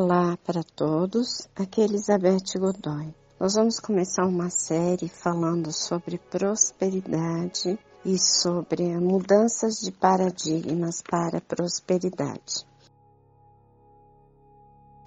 Olá para todos, aqui é Elizabeth Godoy. Nós vamos começar uma série falando sobre prosperidade e sobre mudanças de paradigmas para prosperidade.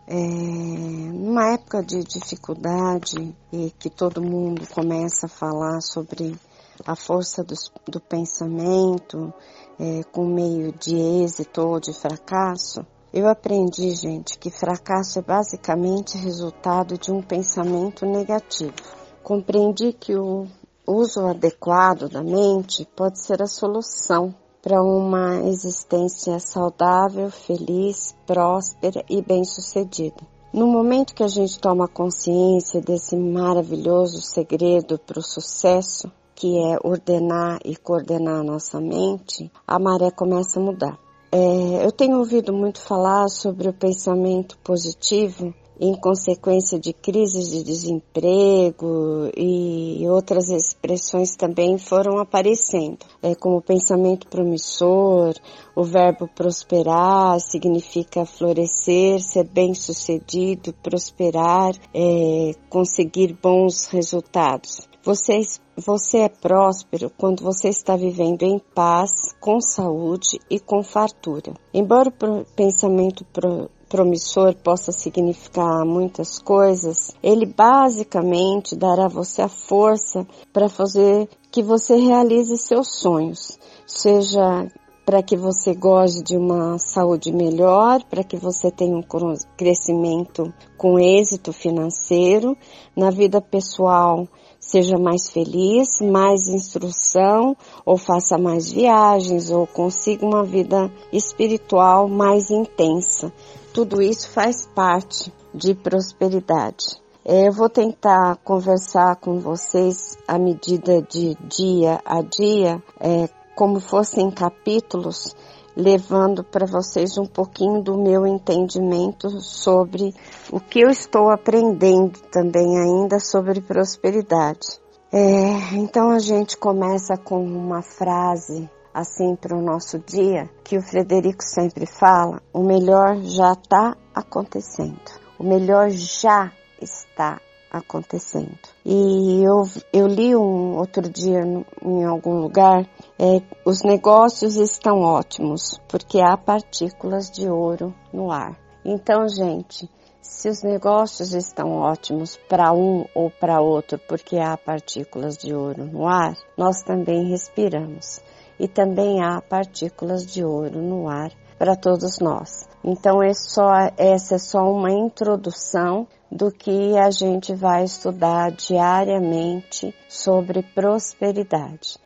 É, numa época de dificuldade e que todo mundo começa a falar sobre a força do, do pensamento é, com meio de êxito ou de fracasso, eu aprendi, gente, que fracasso é basicamente resultado de um pensamento negativo. Compreendi que o uso adequado da mente pode ser a solução para uma existência saudável, feliz, próspera e bem-sucedida. No momento que a gente toma consciência desse maravilhoso segredo para o sucesso, que é ordenar e coordenar a nossa mente, a maré começa a mudar. É, eu tenho ouvido muito falar sobre o pensamento positivo em consequência de crises de desemprego e outras expressões também foram aparecendo, é, como pensamento promissor, o verbo prosperar significa florescer, ser bem sucedido, prosperar, é, conseguir bons resultados. Você, você é próspero quando você está vivendo em paz, com saúde e com fartura. Embora o pensamento pro, promissor possa significar muitas coisas, ele basicamente dará você a força para fazer que você realize seus sonhos, seja para que você goze de uma saúde melhor, para que você tenha um crescimento com êxito financeiro, na vida pessoal seja mais feliz, mais instrução, ou faça mais viagens, ou consiga uma vida espiritual mais intensa. Tudo isso faz parte de prosperidade. É, eu vou tentar conversar com vocês à medida de dia a dia, é, como fossem capítulos, levando para vocês um pouquinho do meu entendimento sobre o que eu estou aprendendo também ainda sobre prosperidade. É, então a gente começa com uma frase assim para o nosso dia que o Frederico sempre fala: o melhor já está acontecendo, o melhor já está acontecendo. E eu, eu li um outro dia em algum lugar, é, os negócios estão ótimos porque há partículas de ouro no ar. Então, gente, se os negócios estão ótimos para um ou para outro porque há partículas de ouro no ar, nós também respiramos. E também há partículas de ouro no ar para todos nós. Então, é só, essa é só uma introdução do que a gente vai estudar diariamente sobre prosperidade.